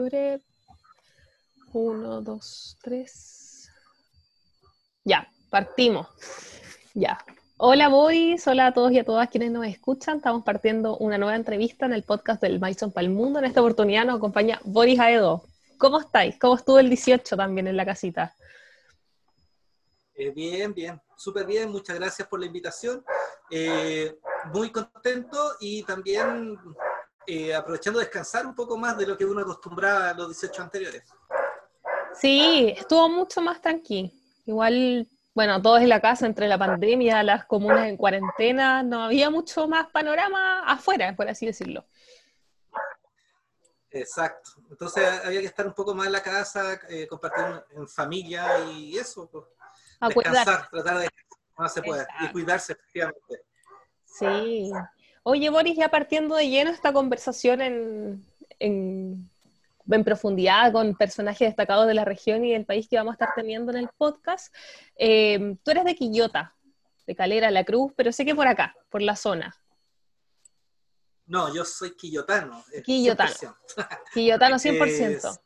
Fiore. Uno, dos, tres. Ya, partimos. Ya. Hola Boris, hola a todos y a todas quienes nos escuchan. Estamos partiendo una nueva entrevista en el podcast del Maison para el Mundo. En esta oportunidad nos acompaña Boris Aedo. ¿Cómo estáis? ¿Cómo estuvo el 18 también en la casita? Eh, bien, bien, súper bien. Muchas gracias por la invitación. Eh, muy contento y también eh, aprovechando de descansar un poco más de lo que uno acostumbraba a los 18 anteriores. Sí, estuvo mucho más tranquilo. Igual, bueno, todos en la casa, entre la pandemia, las comunas en cuarentena, no había mucho más panorama afuera, por así decirlo. Exacto. Entonces había que estar un poco más en la casa, eh, compartir en familia y eso. Pues, descansar, tratar de no se puede, y cuidarse efectivamente. Sí. Oye, Boris, ya partiendo de lleno esta conversación en, en, profundidad con personajes destacados de la región y del país que vamos a estar teniendo en el podcast, eh, tú eres de Quillota, de Calera, La Cruz, pero sé que por acá, por la zona. No, yo soy quillotano. Quillotano. 100%. Quillotano 100%.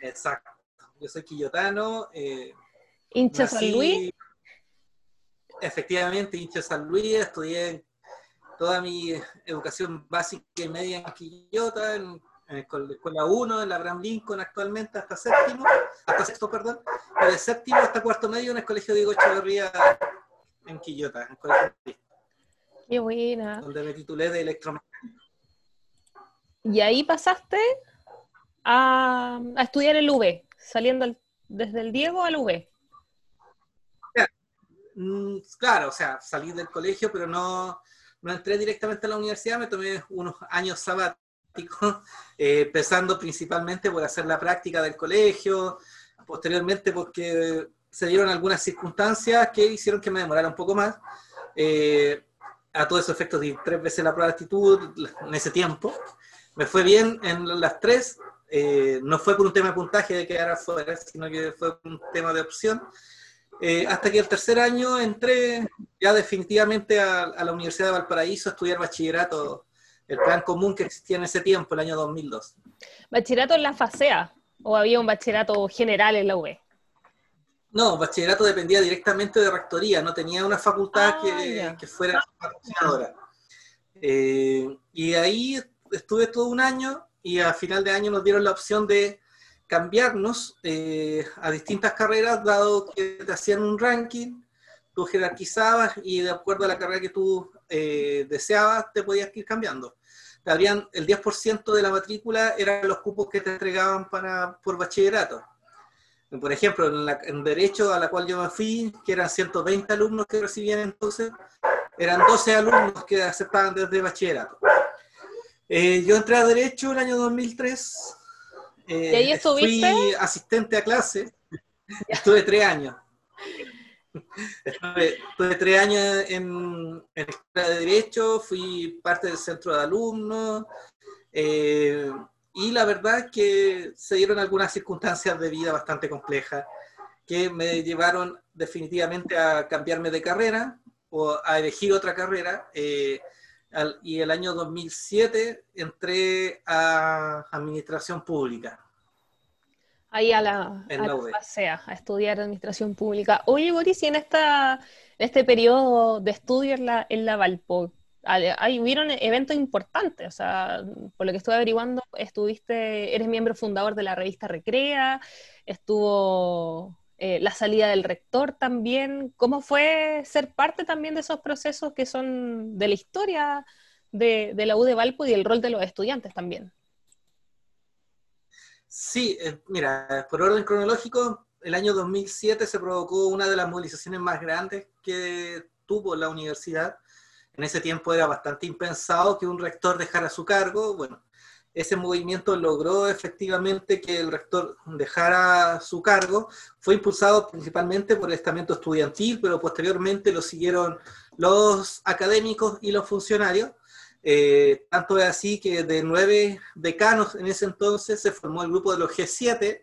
exacto. Yo soy quillotano. Eh, ¿Hincha San Luis? Efectivamente, hincha San Luis. Estudié toda mi educación básica y media en Quillota, en, la escuela 1, en la Abraham Lincoln actualmente, hasta séptimo, hasta sexto, perdón, y de séptimo hasta cuarto medio en el colegio Diego Echeverría en Quillota, en el colegio Qué buena. Donde me titulé de electromecánica. Y ahí pasaste a, estudiar el UV, saliendo desde el Diego al UV. Mm, claro, o sea, salí del colegio, pero no, no entré directamente a la universidad, me tomé unos años sabáticos, eh, empezando principalmente por hacer la práctica del colegio, posteriormente porque se dieron algunas circunstancias que hicieron que me demorara un poco más. Eh, a todos esos efectos di tres veces la prueba de actitud en ese tiempo. Me fue bien en las tres, eh, no fue por un tema de puntaje de quedar afuera, sino que fue un tema de opción. Eh, hasta que el tercer año entré ya definitivamente a, la Universidad de Valparaíso a estudiar bachillerato, el plan común que existía en ese tiempo, el año 2002. ¿Bachillerato en la FASEA o había un bachillerato general en la UB? No, bachillerato dependía directamente de rectoría, no tenía una facultad ah, que, fuera patrocinadora. Eh, y ahí estuve todo un año y a final de año nos dieron la opción de cambiarnos eh, a distintas carreras, dado que te hacían un ranking, tú jerarquizabas y de acuerdo a la carrera que tú eh, deseabas, te podías ir cambiando. Te el 10% de la matrícula eran los cupos que te entregaban para, por bachillerato. Por ejemplo, en, Derecho, a la cual yo me fui, que eran 120 alumnos que recibían entonces, eran 12 alumnos que aceptaban desde bachillerato. Eh, yo entré a Derecho el año 2003 eh, ¿Y ahí estuviste? Fui asistente a clase, estuve tres años. Estuve, tres años en, en Escuela de Derecho, fui parte del centro de alumnos, eh, y la verdad es que se dieron algunas circunstancias de vida bastante complejas que me llevaron definitivamente a cambiarme de carrera o a elegir otra carrera. Eh, y el año 2007 entré a Administración Pública. Ahí a la, a, a estudiar Administración Pública. Oye, Boris, y en, esta, este periodo de estudio en la, en la Valpo, hay, hubieron eventos importantes, o sea, por lo que estuve averiguando, estuviste, eres miembro fundador de la revista Recrea, estuvo eh, la salida del rector también. ¿Cómo fue ser parte también de esos procesos que son de la historia de, la U de Valpo y el rol de los estudiantes también? Sí, eh, mira, por orden cronológico, el año 2007 se provocó una de las movilizaciones más grandes que tuvo la universidad. En ese tiempo era bastante impensado que un rector dejara su cargo. Bueno, ese movimiento logró efectivamente que el rector dejara su cargo. Fue impulsado principalmente por el estamento estudiantil, pero posteriormente lo siguieron los académicos y los funcionarios. Eh, tanto es así que de nueve decanos en ese entonces se formó el grupo de los G7,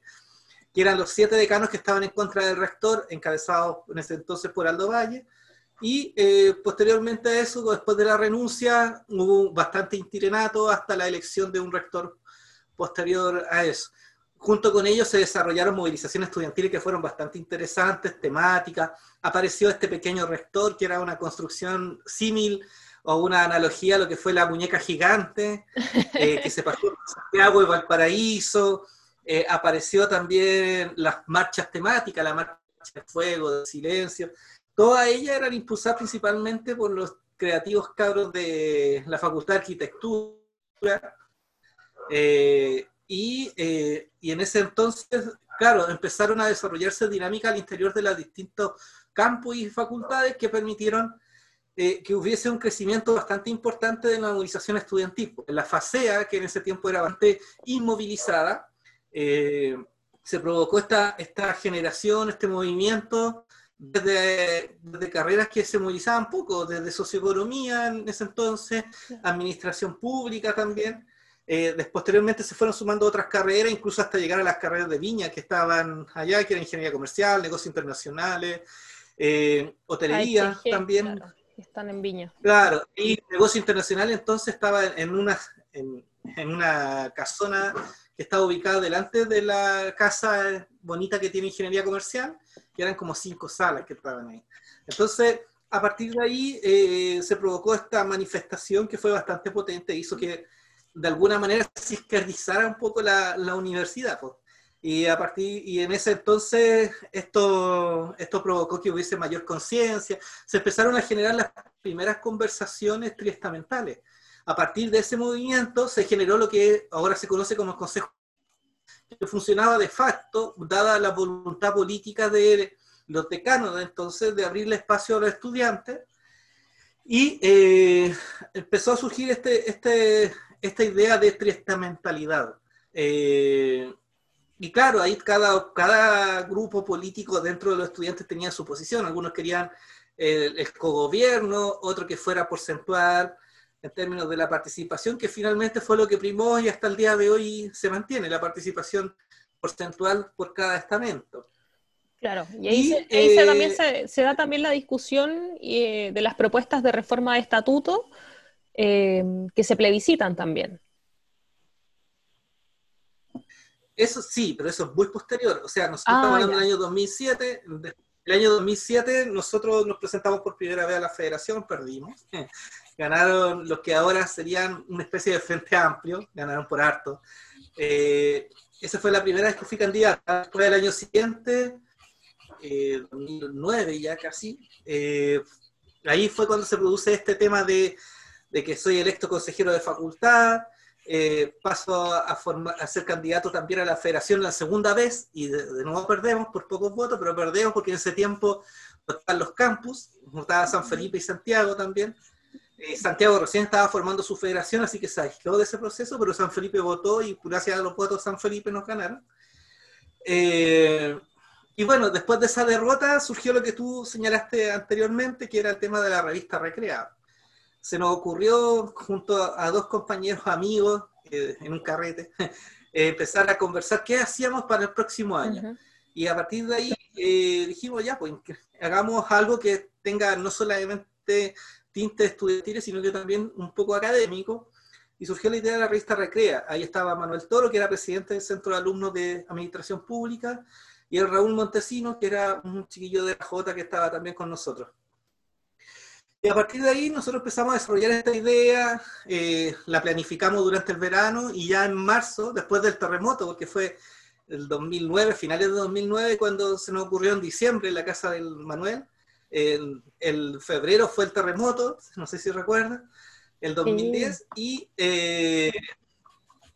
que eran los siete decanos que estaban en contra del rector, encabezados en ese entonces por Aldo Valle. Y eh, posteriormente a eso, después de la renuncia, hubo bastante intirenato hasta la elección de un rector posterior a eso. Junto con ellos se desarrollaron movilizaciones estudiantiles que fueron bastante interesantes, temáticas. Apareció este pequeño rector, que era una construcción símil o una analogía a lo que fue la muñeca gigante, eh, que se pasó por Santiago y Valparaíso. Eh, apareció también las marchas temáticas, la marcha de fuego, de silencio. Todas ellas eran impulsadas principalmente por los creativos cabros de la Facultad de Arquitectura. Eh, y, y, en ese entonces, claro, empezaron a desarrollarse dinámicas al interior de los distintos campus y facultades que permitieron eh, que hubiese un crecimiento bastante importante de la movilización estudiantil. La FASEA, que en ese tiempo era bastante inmovilizada, eh, se provocó esta, esta generación, este movimiento desde, carreras que se movilizaban poco, desde socioeconomía en ese entonces, administración pública también. Eh, posteriormente se fueron sumando otras carreras, incluso hasta llegar a las carreras de viña que estaban allá, que era ingeniería comercial, negocios internacionales, eh, hotelería también están en Viña. Claro, y negocio internacional entonces estaba en una, en, una casona estaba ubicada delante de la casa bonita que tiene ingeniería comercial, que eran como cinco salas que estaban ahí. Entonces, a partir de ahí eh, se provocó esta manifestación que fue bastante potente, hizo que de alguna manera se izquierdizara un poco la, la universidad. Pues. Y a partir, y en ese entonces esto, esto provocó que hubiese mayor conciencia, se empezaron a generar las primeras conversaciones triestamentales. A partir de ese movimiento se generó lo que ahora se conoce como el Consejo, que funcionaba de facto, dada la voluntad política de los decanos de entonces de abrirle espacio a los estudiantes, y eh, empezó a surgir este, este, esta idea de triestamentalidad. Eh, y claro, ahí cada, cada grupo político dentro de los estudiantes tenía su posición. Algunos querían el, el cogobierno, otro que fuera porcentual en términos de la participación, que finalmente fue lo que primó y hasta el día de hoy se mantiene, la participación porcentual por cada estamento. Claro, y ahí, se, también eh, se, da también la discusión eh, de las propuestas de reforma de estatuto eh, que se plebiscitan también. Eso sí, pero eso es muy posterior. O sea, nosotros estamos ah, hablando del año 2007. El año 2007 nosotros nos presentamos por primera vez a la federación, perdimos. Ganaron los que ahora serían una especie de frente amplio, ganaron por harto. Eh, esa fue la primera vez que fui candidata. Después del año siguiente, 2009 eh, ya casi, eh, ahí fue cuando se produce este tema de, de que soy electo consejero de facultad, eh, paso a, a, ser candidato también a la federación la segunda vez y de, nuevo perdemos por pocos votos, pero perdemos porque en ese tiempo votaban los campus, votaba San Felipe y Santiago también. Eh, Santiago recién estaba formando su federación, así que se aisló de ese proceso, pero San Felipe votó y gracias a los votos San Felipe nos ganaron. Eh, y bueno, después de esa derrota surgió lo que tú señalaste anteriormente, que era el tema de la revista Recreada se nos ocurrió, junto a, dos compañeros amigos, eh, en un carrete, empezar a conversar qué hacíamos para el próximo año. Y a partir de ahí dijimos, ya, pues hagamos algo que tenga no solamente tintes estudiantiles, sino que también un poco académico. Y surgió la idea de la revista Recrea. Ahí estaba Manuel Toro, que era presidente del Centro de Alumnos de Administración Pública, y el Raúl Montesino, que era un chiquillo de la J que estaba también con nosotros. Y a partir de ahí nosotros empezamos a desarrollar esta idea, eh, la planificamos durante el verano y ya en marzo, después del terremoto, porque fue el 2009, finales de 2009, cuando se nos ocurrió en diciembre en la casa del Manuel, el, el febrero fue el terremoto, no sé si recuerdan, el 2010, y eh,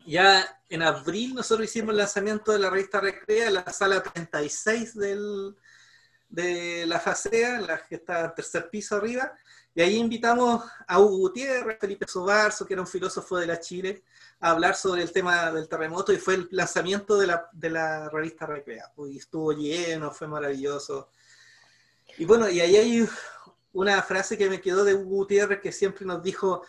ya en abril nosotros hicimos el lanzamiento de la revista Recrea en la sala 36 del, de la FASEA, la que está al tercer piso arriba, y ahí invitamos a Hugo Gutiérrez, Felipe Sobarzo, que era un filósofo de la Chile, a hablar sobre el tema del terremoto y fue el lanzamiento de la, de la revista Recrea. Y estuvo lleno, fue maravilloso. Y bueno, y ahí hay una frase que me quedó de Hugo Gutiérrez que siempre nos dijo,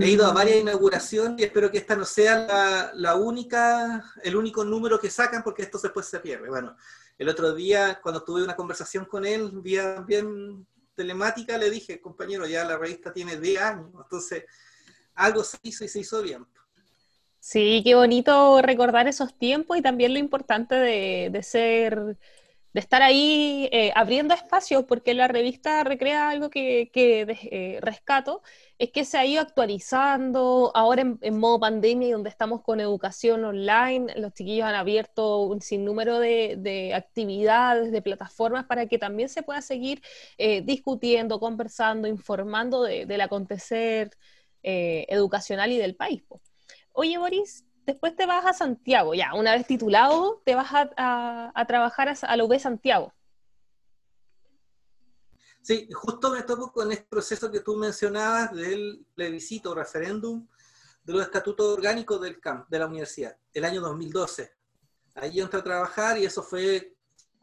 he ido a varias inauguraciones y espero que esta no sea la, única, el único número que sacan porque esto después se pierde. Bueno, el otro día cuando tuve una conversación con él, bien, bien telemática, le dije, compañero, ya la revista tiene 10 años, entonces algo se hizo y se hizo bien. Sí, qué bonito recordar esos tiempos y también lo importante de, ser, de estar ahí eh, abriendo espacios, porque la revista recrea algo que, eh, rescato, es que se ha ido actualizando. Ahora en, modo pandemia, donde estamos con educación online, los chiquillos han abierto un sinnúmero de, actividades, de plataformas para que también se pueda seguir eh, discutiendo, conversando, informando del acontecer educacional y del país oye Boris, después te vas a Santiago, ya, una vez titulado, te vas a, trabajar a, la UB Santiago. Sí, justo me toco con este proceso que tú mencionabas del plebiscito, referéndum, de los estatutos orgánicos del CAMP, de la universidad, el año 2012. Ahí entré a trabajar y eso fue,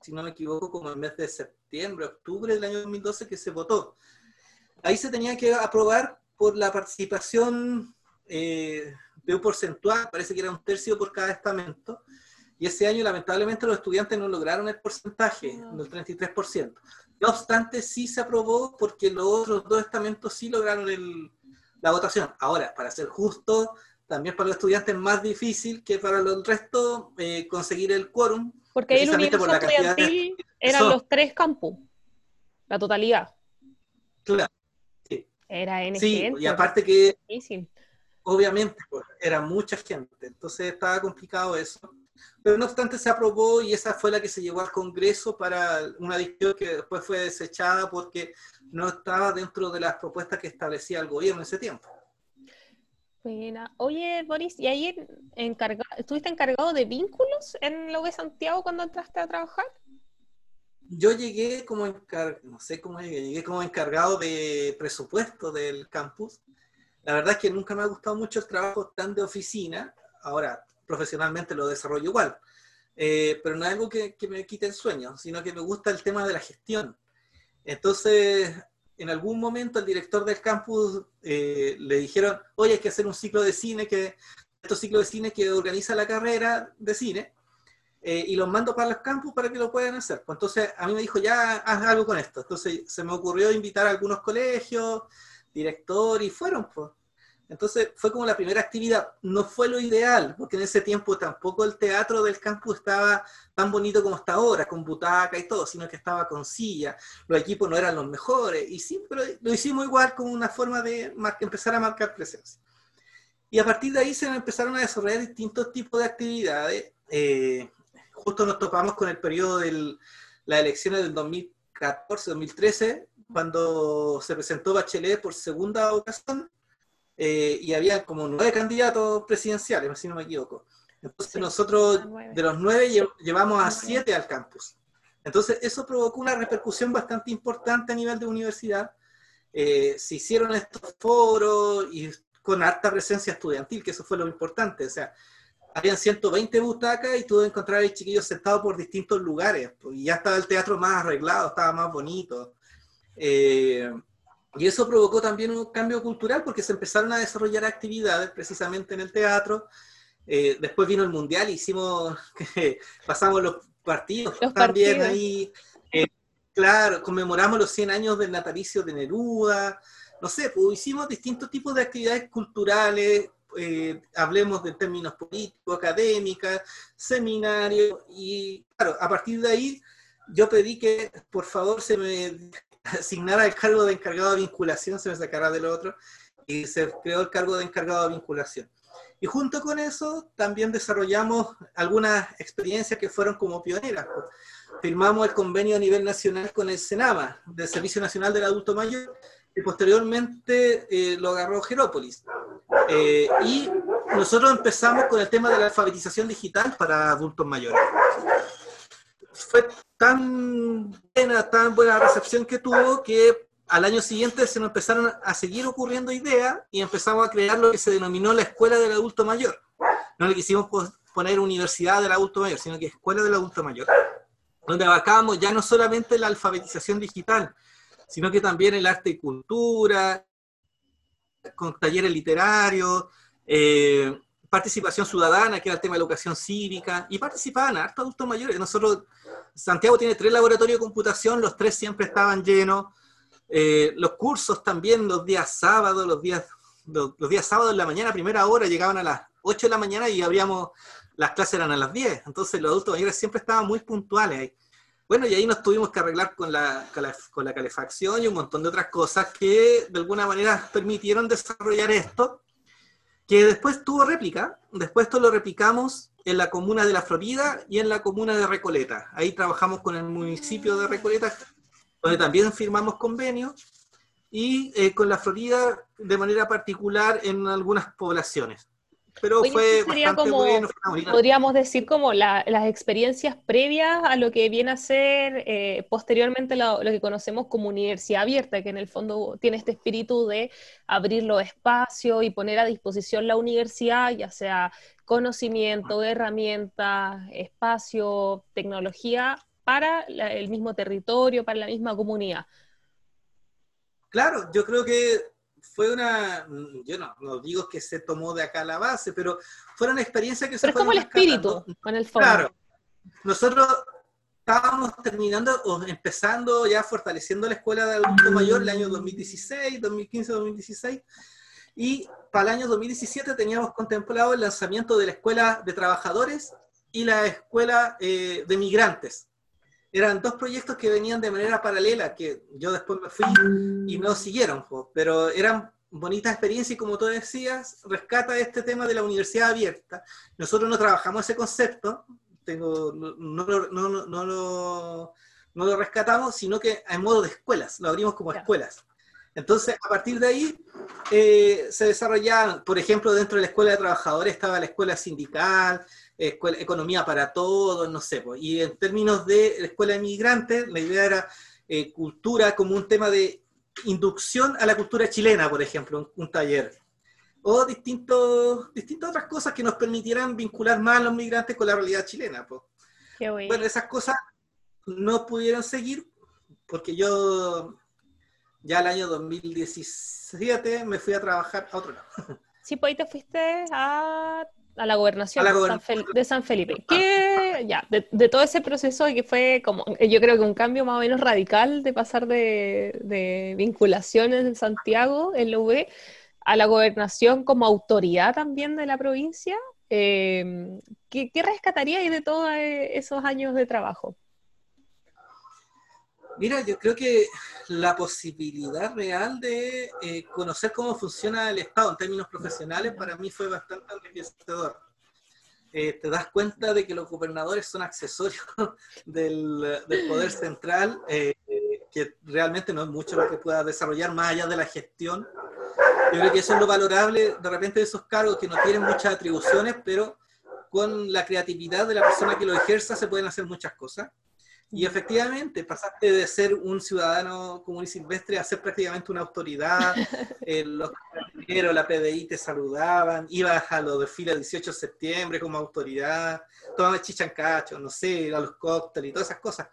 si no me equivoco, como en mes de septiembre, octubre del año 2012 que se votó. Ahí se tenía que aprobar por la participación eh, de un porcentual, parece que era un tercio por cada estamento, y ese año lamentablemente los estudiantes no lograron el porcentaje ah. del 33%. No obstante, sí se aprobó porque los otros dos estamentos sí lograron la votación. Ahora, para ser justo, también para los estudiantes es más difícil que para el resto eh, conseguir el quórum. Porque el universo por estudiantil eran los tres campus, la totalidad. Claro. Era en Sí, y aparte que difícil obviamente, pues, era mucha gente, entonces estaba complicado eso. Pero no obstante se aprobó y esa fue la que se llevó al Congreso para una decisión que después fue desechada porque no estaba dentro de las propuestas que establecía el gobierno en ese tiempo. Buena. Oye, Boris, ¿y ahí estuviste encargado de vínculos en lo de Santiago cuando entraste a trabajar? Yo llegué como encargado, no sé cómo llegué, llegué como encargado de presupuesto del campus la verdad es que nunca me ha gustado mucho el trabajo tan de oficina. Ahora, profesionalmente lo desarrollo igual. Eh, pero no es algo que, me quite el sueño, sino que me gusta el tema de la gestión. Entonces, en algún momento el director del campus eh, le dijeron, oye, hay que hacer un ciclo de cine, que estos ciclos de cine que organiza la carrera de cine, eh, y los mando para los campus para que lo puedan hacer. Pues entonces a mí me dijo, ya haz algo con esto. Entonces se me ocurrió invitar a algunos colegios, director y fueron, pues. Entonces fue como la primera actividad. No fue lo ideal, porque en ese tiempo tampoco el teatro del campus estaba tan bonito como está ahora, con butaca y todo, sino que estaba con silla. Los equipos no eran los mejores. Y sí, pero lo hicimos igual como una forma de empezar a marcar presencia. Y a partir de ahí se empezaron a desarrollar distintos tipos de actividades. Eh, justo nos topamos con el periodo de las elecciones del 2014-2013, cuando se presentó Bachelet por segunda ocasión eh, y había como nueve candidatos presidenciales, si no me equivoco. Entonces nosotros de los nueve llevamos a siete al campus. Entonces eso provocó una repercusión bastante importante a nivel de universidad. Eh, se hicieron estos foros y con alta presencia estudiantil, que eso fue lo importante. O sea, habían 120 butacas y tuve que encontrar a chiquillos sentados por distintos lugares. Pues, y ya estaba el teatro más arreglado, estaba más bonito. Eh, y eso provocó también un cambio cultural porque se empezaron a desarrollar actividades precisamente en el teatro. Eh, después vino el mundial, hicimos, pasamos los partidos también ahí. Eh, claro, conmemoramos los 100 años del natalicio de Neruda. No sé, pues hicimos distintos tipos de actividades culturales, hablemos de términos políticos, académicas, seminarios, y claro, a partir de ahí yo pedí que por favor se me asignara el cargo de encargado de vinculación, se me sacará del otro, y se creó el cargo de encargado de vinculación. Y junto con eso también desarrollamos algunas experiencias que fueron como pioneras. Firmamos el convenio a nivel nacional con el SENAMA, del Servicio Nacional del Adulto Mayor, y posteriormente eh, lo agarró Gerópolis. Eh, y nosotros empezamos con el tema de la alfabetización digital para adultos mayores. Fue tan buena, tan buena recepción que tuvo que al año siguiente se nos empezaron a seguir ocurriendo ideas y empezamos a crear lo que se denominó la Escuela del Adulto Mayor. No le quisimos poner Universidad del Adulto Mayor, sino que Escuela del Adulto Mayor, donde abarcábamos ya no solamente la alfabetización digital, sino que también el arte y cultura, con talleres literarios, eh, participación ciudadana, que era el tema de educación cívica, y participaban harto adultos mayores. Nosotros, Santiago tiene tres laboratorios de computación, los tres siempre estaban llenos. Eh, los cursos también, los días sábados, los días, los, días sábados en la mañana, primera hora, llegaban a las 8 de la mañana y abríamos, las clases eran a las 10, entonces los adultos mayores siempre estaban muy puntuales ahí. Bueno, y ahí nos tuvimos que arreglar con la, con la, calefacción y un montón de otras cosas que de alguna manera permitieron desarrollar esto, que después tuvo réplica. Después esto lo replicamos en la comuna de La Florida y en la comuna de Recoleta. Ahí trabajamos con el municipio de Recoleta, donde también firmamos convenios, y eh, con La Florida de manera particular en algunas poblaciones pero fue bastante bueno. podríamos decir como las experiencias previas a lo que viene a ser eh, posteriormente lo, que conocemos como universidad abierta, que en el fondo tiene este espíritu de abrir los espacios y poner a disposición la universidad, ya sea conocimiento, herramientas, espacio, tecnología, para el mismo territorio, para la misma comunidad. Claro, yo creo que fue una, yo no, no, digo que se tomó de acá la base, pero fue una experiencia que se Pero es como el espíritu, con el fondo. Claro, nosotros estábamos terminando o empezando ya fortaleciendo la escuela de adulto mayor el año 2016, 2015, 2016, y para el año 2017 teníamos contemplado el lanzamiento de la escuela de trabajadores y la escuela eh, de migrantes eran dos proyectos que venían de manera paralela, que yo después me fui y no siguieron, pero eran bonitas experiencias y como tú decías, rescata este tema de la universidad abierta. Nosotros no trabajamos ese concepto, tengo, no, no, no, no, lo, no lo rescatamos, sino que en modo de escuelas, lo abrimos como escuelas. Entonces, a partir de ahí, eh, se desarrollaban, por ejemplo, dentro de la escuela de trabajadores estaba la escuela sindical, escuela, economía para todos, no sé. Pues. Y en términos de la escuela de migrantes, la idea era eh, cultura como un tema de inducción a la cultura chilena, por ejemplo, un, taller. O distintos, distintas otras cosas que nos permitieran vincular más a los migrantes con la realidad chilena. Pues. bueno, esas cosas no pudieron seguir porque yo ya el año 2017 me fui a trabajar a otro lado. Sí, pues ahí te fuiste a a la gobernación, de, San Felipe. Que ya, de, todo ese proceso que fue como, yo creo que un cambio más o menos radical de pasar de, vinculaciones en Santiago, en la UB, a la gobernación como autoridad también de la provincia. Eh, ¿qué, ¿Qué rescataríais de todos esos años de trabajo? Mira, yo creo que la posibilidad real de eh, conocer cómo funciona el Estado en términos profesionales para mí fue bastante enriquecedor. Eh, te das cuenta de que los gobernadores son accesorios del, poder central, eh, que realmente no es mucho lo que pueda desarrollar más allá de la gestión. Yo creo que eso es lo valorable de repente de esos cargos que no tienen muchas atribuciones, pero con la creatividad de la persona que lo ejerza se pueden hacer muchas cosas. Y efectivamente, pasaste de ser un ciudadano común y silvestre a ser prácticamente una autoridad. Eh, los carabineros, la PDI te saludaban, ibas a los desfiles del 18 de septiembre como autoridad, tomabas chichancacho, no sé, a los cócteles y todas esas cosas.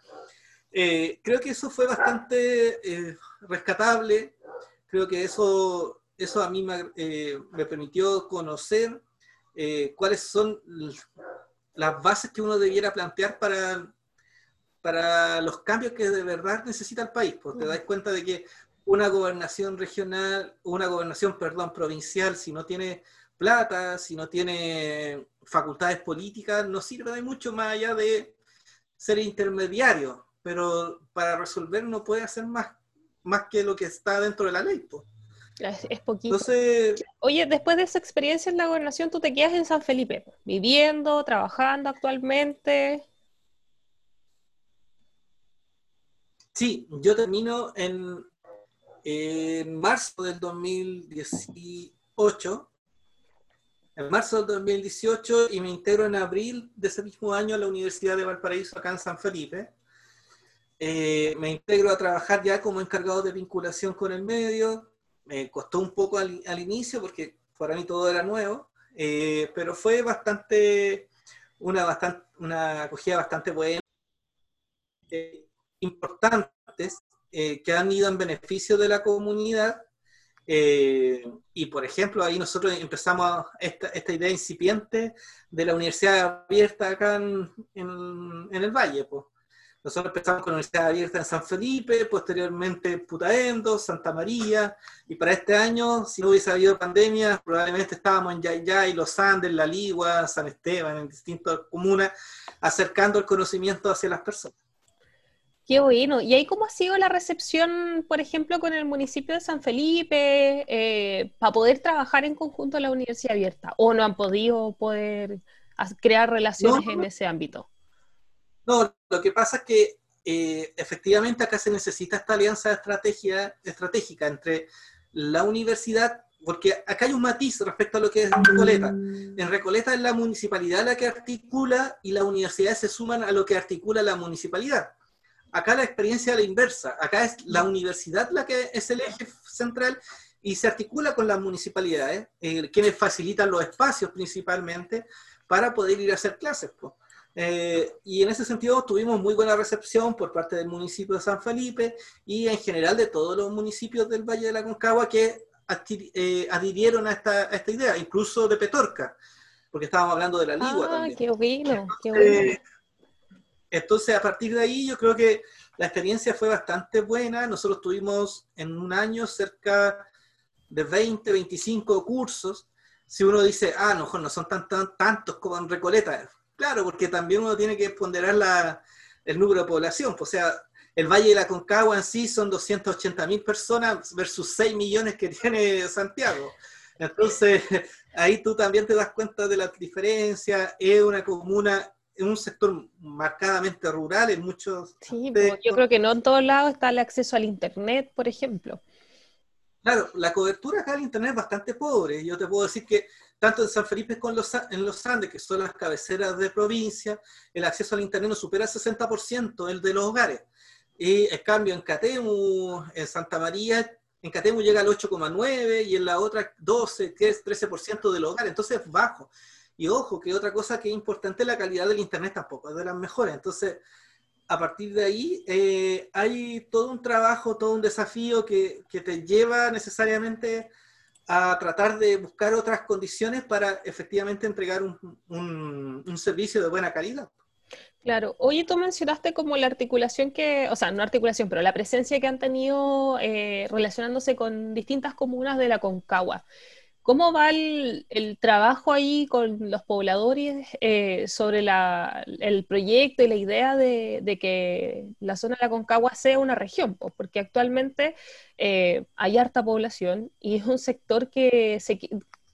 Eh, creo que eso fue bastante eh, rescatable. Creo que eso, eso a mí me, me permitió conocer cuáles son las bases que uno debiera plantear para para los cambios que de verdad necesita el país, porque te das cuenta de que una gobernación regional, una gobernación, perdón, provincial, si no tiene plata, si no tiene facultades políticas, no sirve de mucho más allá de ser intermediario, pero para resolver no puede hacer más, más que lo que está dentro de la ley. Es, poquito. Oye, después de esa experiencia en la gobernación, tú te quedas en San Felipe, viviendo, trabajando actualmente. Sí, yo termino en, marzo del 2018. En marzo del 2018 y me integro en abril de ese mismo año a la Universidad de Valparaíso, acá en San Felipe. Eh, me integro a trabajar ya como encargado de vinculación con el medio. Me costó un poco al, inicio porque para mí todo era nuevo, eh, pero fue bastante una, bastante, una acogida bastante buena. Eh, importantes eh, que han ido en beneficio de la comunidad. Eh, y por ejemplo, ahí nosotros empezamos esta, idea incipiente de la universidad abierta acá en, en, el Valle. Nosotros empezamos con la Universidad Abierta en San Felipe, posteriormente Putaendo, Santa María, y para este año, si no hubiese habido pandemia, probablemente estábamos en Yayay, Los Andes, La Ligua, San Esteban, en distintas comunas, acercando el conocimiento hacia las personas. Qué bueno. ¿Y ahí cómo ha sido la recepción, por ejemplo, con el municipio de San Felipe, eh, para poder trabajar en conjunto en la Universidad Abierta? ¿O no han podido poder crear relaciones en ese ámbito? No, lo que pasa es que eh, efectivamente acá se necesita esta alianza estrategia, estratégica entre la universidad, porque acá hay un matiz respecto a lo que es Recoleta. En Recoleta es la municipalidad la que articula y las universidades se suman a lo que articula la municipalidad. Acá la experiencia es la inversa. Acá es la universidad la que es el eje central y se articula con las municipalidades, eh, quienes facilitan los espacios principalmente para poder ir a hacer clases. Eh, y en ese sentido tuvimos muy buena recepción por parte del municipio de San Felipe y en general de todos los municipios del Valle de la Concagua que eh, adhirieron a esta, esta, idea, incluso de Petorca, porque estábamos hablando de la Ligua ah, Qué bueno, qué bueno. Entonces, a partir de ahí, yo creo que la experiencia fue bastante buena. Nosotros tuvimos en un año cerca de 20, 25 cursos. Si uno dice, ah, no, no son tan, tan, tantos como en Recoleta. Claro, porque también uno tiene que ponderar la, el número de población. O sea, el Valle de la Concagua en sí son 280 mil personas versus 6 millones que tiene Santiago. Entonces, ahí tú también te das cuenta de la diferencia. Es una comuna en un sector marcadamente rural, en muchos... Sí, yo creo que no en todos lados está el acceso al Internet, por ejemplo. Claro, la cobertura acá al Internet es bastante pobre. Yo te puedo decir que tanto en San Felipe como en los Andes, que son las cabeceras de provincia, el acceso al Internet no supera el 60%, el de los hogares. Y en cambio en Catemu, en Santa María, en Catemu llega al 8,9% y en la otra 12, 13% de los hogares. Entonces es bajo. Y ojo, que otra cosa que es importante, la calidad del Internet tampoco es de las mejores. Entonces, a partir de ahí, eh, hay todo un trabajo, todo un desafío que, te lleva necesariamente a tratar de buscar otras condiciones para efectivamente entregar un, servicio de buena calidad. Claro. Oye, tú mencionaste como la articulación que, o sea, no articulación, pero la presencia que han tenido eh, relacionándose con distintas comunas de la Concagua. ¿Cómo va el, trabajo ahí con los pobladores eh, sobre el proyecto y la idea de, que la zona de la Concagua sea una región? porque actualmente eh, hay harta población y es un sector que se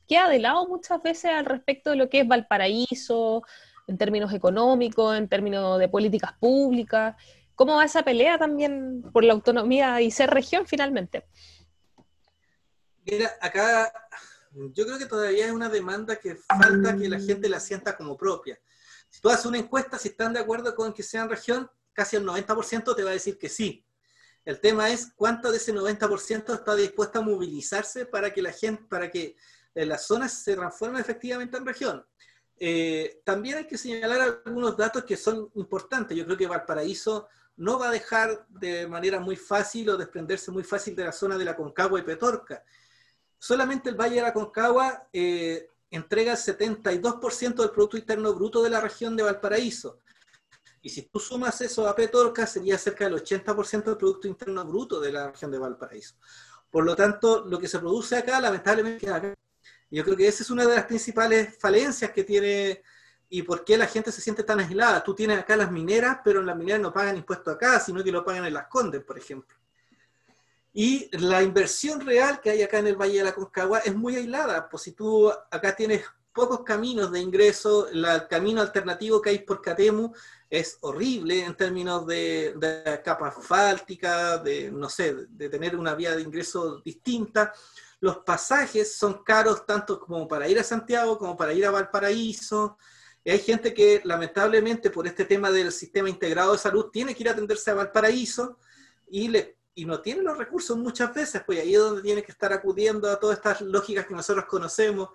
queda de lado muchas veces al respecto de lo que es Valparaíso, en términos económicos, en términos de políticas públicas. ¿Cómo va esa pelea también por la autonomía y ser región finalmente? Mira, acá yo creo que todavía es una demanda que falta que la gente la sienta como propia. Si tú haces una encuesta, si están de acuerdo con que sean región, casi el 90% te va a decir que sí. El tema es cuánto de ese 90% está dispuesto a movilizarse para que la gente, para que eh, las zonas se transformen efectivamente en región. Eh, también hay que señalar algunos datos que son importantes. Yo creo que Valparaíso no va a dejar de manera muy fácil o desprenderse muy fácil de la zona de la Concagua y Petorca solamente el Valle de la Concagua eh, entrega el 72% del Producto Interno Bruto de la región de Valparaíso. Y si tú sumas eso a Petorca, sería cerca del 80% del Producto Interno Bruto de la región de Valparaíso. Por lo tanto, lo que se produce acá, lamentablemente, acá. Yo creo que esa es una de las principales falencias que tiene y por qué la gente se siente tan aislada. Tú tienes acá las mineras, pero las mineras no pagan impuestos acá, sino que lo pagan en las Condes, por ejemplo. Y la inversión real que hay acá en el Valle de la Concagua es muy aislada, pues si tú acá tienes pocos caminos de ingreso, el camino alternativo que hay por Catemu es horrible en términos de, capa asfáltica, de, no sé, de tener una vía de ingreso distinta. Los pasajes son caros tanto como para ir a Santiago como para ir a Valparaíso. hay gente que lamentablemente por este tema del sistema integrado de salud tiene que ir a atenderse a Valparaíso y le y no tiene los recursos muchas veces, pues ahí es donde tiene que estar acudiendo a todas estas lógicas que nosotros conocemos,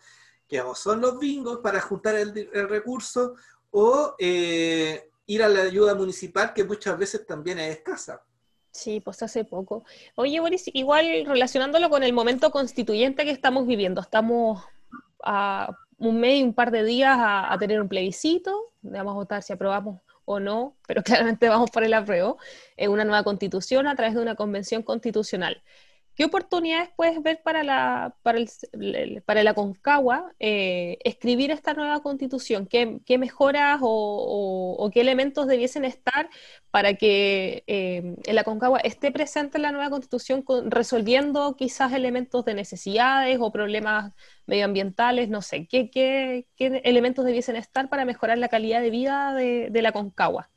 que son los bingos para juntar el, recurso, o eh, ir a la ayuda municipal, que muchas veces también es escasa. Sí, pues hace poco. Oye, Boris, igual relacionándolo con el momento constituyente que estamos viviendo, estamos a un mes y un par de días a, a tener un plebiscito, vamos a votar si aprobamos o no, pero claramente vamos por el apruebo, en una nueva constitución a través de una convención constitucional. ¿Qué oportunidades puedes ver para la, para el, para la Concagua eh, escribir esta nueva constitución? ¿Qué, mejoras o, qué elementos debiesen estar para que eh, la Concagua esté presente en la nueva constitución resolviendo quizás elementos de necesidades o problemas medioambientales? No sé, ¿qué, qué, qué elementos debiesen estar para mejorar la calidad de vida de, de la Concagua?